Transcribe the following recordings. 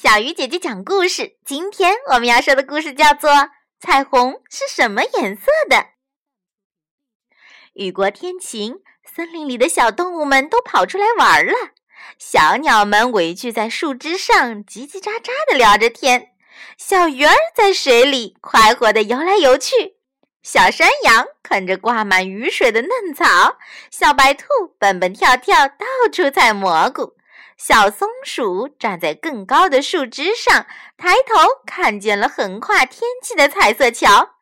小鱼姐姐讲故事。今天我们要说的故事叫做《彩虹是什么颜色的》。雨过天晴，森林里的小动物们都跑出来玩了。小鸟们围聚在树枝上，叽叽喳喳地聊着天。小鱼儿在水里快活地游来游去。小山羊啃着挂满雨水的嫩草。小白兔蹦蹦跳跳，到处采蘑菇。小松鼠站在更高的树枝上，抬头看见了横跨天际的彩色桥。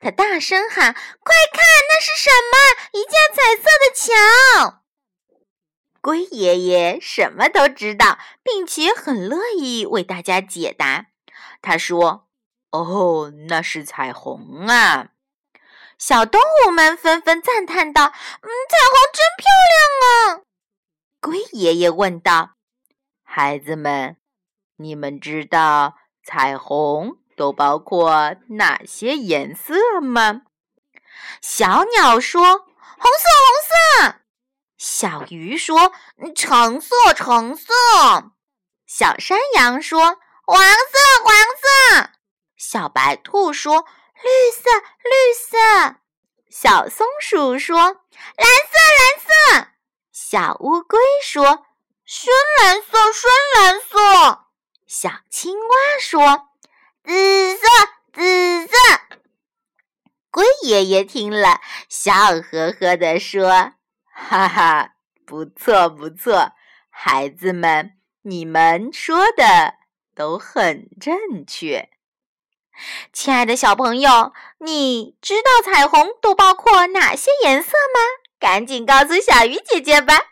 它大声喊：“快看，那是什么？一架彩色的桥！”龟爷爷什么都知道，并且很乐意为大家解答。他说：“哦，那是彩虹啊！”小动物们纷纷赞叹道：“嗯，彩虹真漂亮啊！”龟爷爷问道。孩子们，你们知道彩虹都包括哪些颜色吗？小鸟说：“红色，红色。”小鱼说：“橙色，橙色。”小山羊说：“黄色，黄色。”小白兔说：“绿色，绿色。”小松鼠说：“蓝色，蓝色。”小乌龟说。深蓝色，深蓝色。小青蛙说：“紫色，紫色。”龟爷爷听了，笑呵呵地说：“哈哈，不错，不错，孩子们，你们说的都很正确。”亲爱的小朋友，你知道彩虹都包括哪些颜色吗？赶紧告诉小鱼姐姐吧。